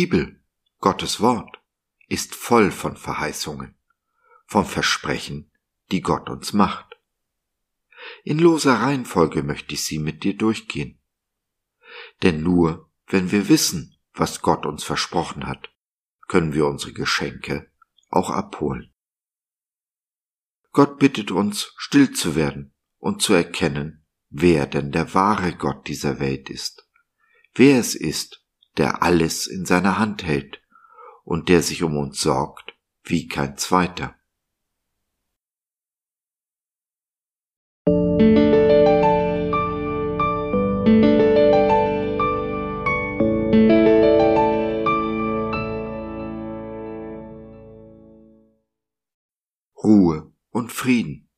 Bibel, Gottes Wort, ist voll von Verheißungen, von Versprechen, die Gott uns macht. In loser Reihenfolge möchte ich sie mit dir durchgehen. Denn nur wenn wir wissen, was Gott uns versprochen hat, können wir unsere Geschenke auch abholen. Gott bittet uns, still zu werden und zu erkennen, wer denn der wahre Gott dieser Welt ist, wer es ist, der alles in seiner Hand hält und der sich um uns sorgt wie kein zweiter. Ruhe und Frieden.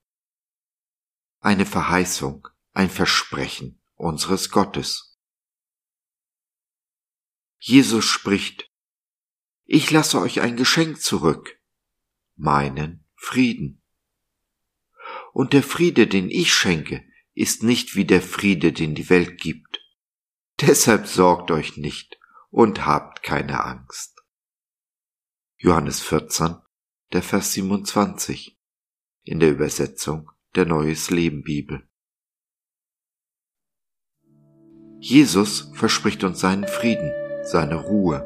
Eine Verheißung, ein Versprechen unseres Gottes. Jesus spricht, ich lasse euch ein Geschenk zurück, meinen Frieden. Und der Friede, den ich schenke, ist nicht wie der Friede, den die Welt gibt. Deshalb sorgt euch nicht und habt keine Angst. Johannes 14, der Vers 27 in der Übersetzung der Neues Leben Bibel. Jesus verspricht uns seinen Frieden, seine Ruhe.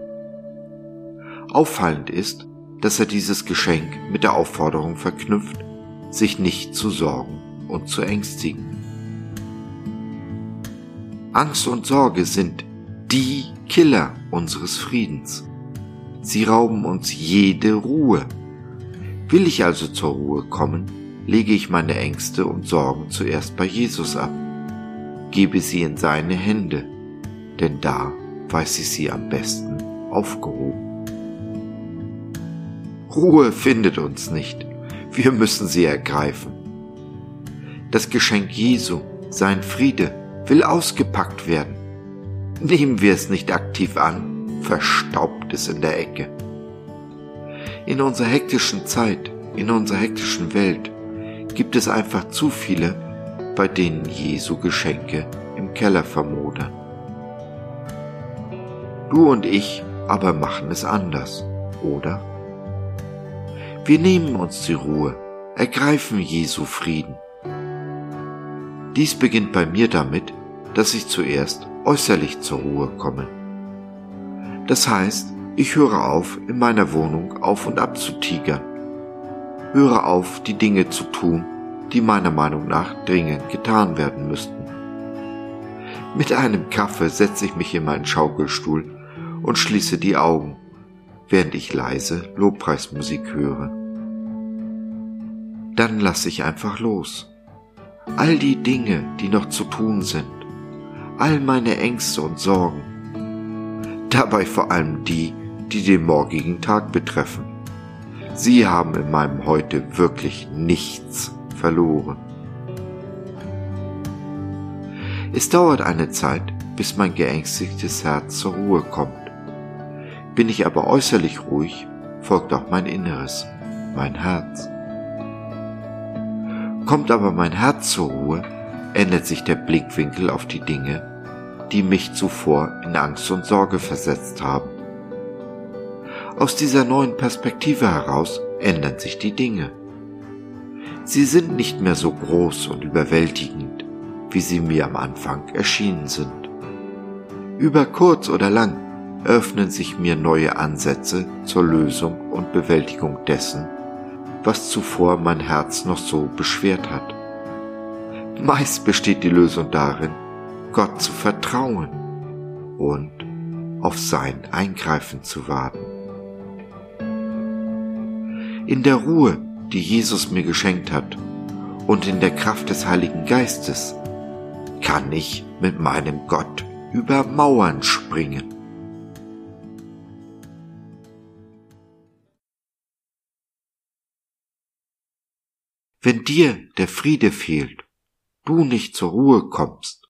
Auffallend ist, dass er dieses Geschenk mit der Aufforderung verknüpft, sich nicht zu sorgen und zu ängstigen. Angst und Sorge sind die Killer unseres Friedens. Sie rauben uns jede Ruhe Will ich also zur Ruhe kommen, lege ich meine Ängste und Sorgen zuerst bei Jesus ab, gebe sie in seine Hände, denn da weiß ich sie am besten aufgehoben. Ruhe findet uns nicht, wir müssen sie ergreifen. Das Geschenk Jesu, sein Friede, will ausgepackt werden. Nehmen wir es nicht aktiv an, verstaubt es in der Ecke. In unserer hektischen Zeit, in unserer hektischen Welt gibt es einfach zu viele, bei denen Jesu Geschenke im Keller vermodern. Du und ich aber machen es anders, oder? Wir nehmen uns die Ruhe, ergreifen Jesu Frieden. Dies beginnt bei mir damit, dass ich zuerst äußerlich zur Ruhe komme. Das heißt, ich höre auf, in meiner Wohnung auf und ab zu tigern. Höre auf, die Dinge zu tun, die meiner Meinung nach dringend getan werden müssten. Mit einem Kaffee setze ich mich in meinen Schaukelstuhl und schließe die Augen, während ich leise Lobpreismusik höre. Dann lasse ich einfach los. All die Dinge, die noch zu tun sind, all meine Ängste und Sorgen, dabei vor allem die, die den morgigen Tag betreffen. Sie haben in meinem Heute wirklich nichts verloren. Es dauert eine Zeit, bis mein geängstigtes Herz zur Ruhe kommt. Bin ich aber äußerlich ruhig, folgt auch mein Inneres, mein Herz. Kommt aber mein Herz zur Ruhe, ändert sich der Blickwinkel auf die Dinge, die mich zuvor in Angst und Sorge versetzt haben. Aus dieser neuen Perspektive heraus ändern sich die Dinge. Sie sind nicht mehr so groß und überwältigend, wie sie mir am Anfang erschienen sind. Über kurz oder lang öffnen sich mir neue Ansätze zur Lösung und Bewältigung dessen, was zuvor mein Herz noch so beschwert hat. Meist besteht die Lösung darin, Gott zu vertrauen und auf sein Eingreifen zu warten. In der Ruhe, die Jesus mir geschenkt hat, und in der Kraft des Heiligen Geistes kann ich mit meinem Gott über Mauern springen. Wenn dir der Friede fehlt, du nicht zur Ruhe kommst,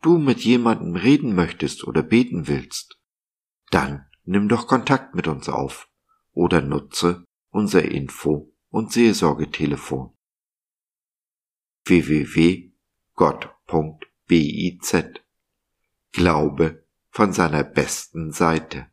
du mit jemandem reden möchtest oder beten willst, dann nimm doch Kontakt mit uns auf oder nutze unser Info- und Seelsorgetelefon. www.gott.biz Glaube von seiner besten Seite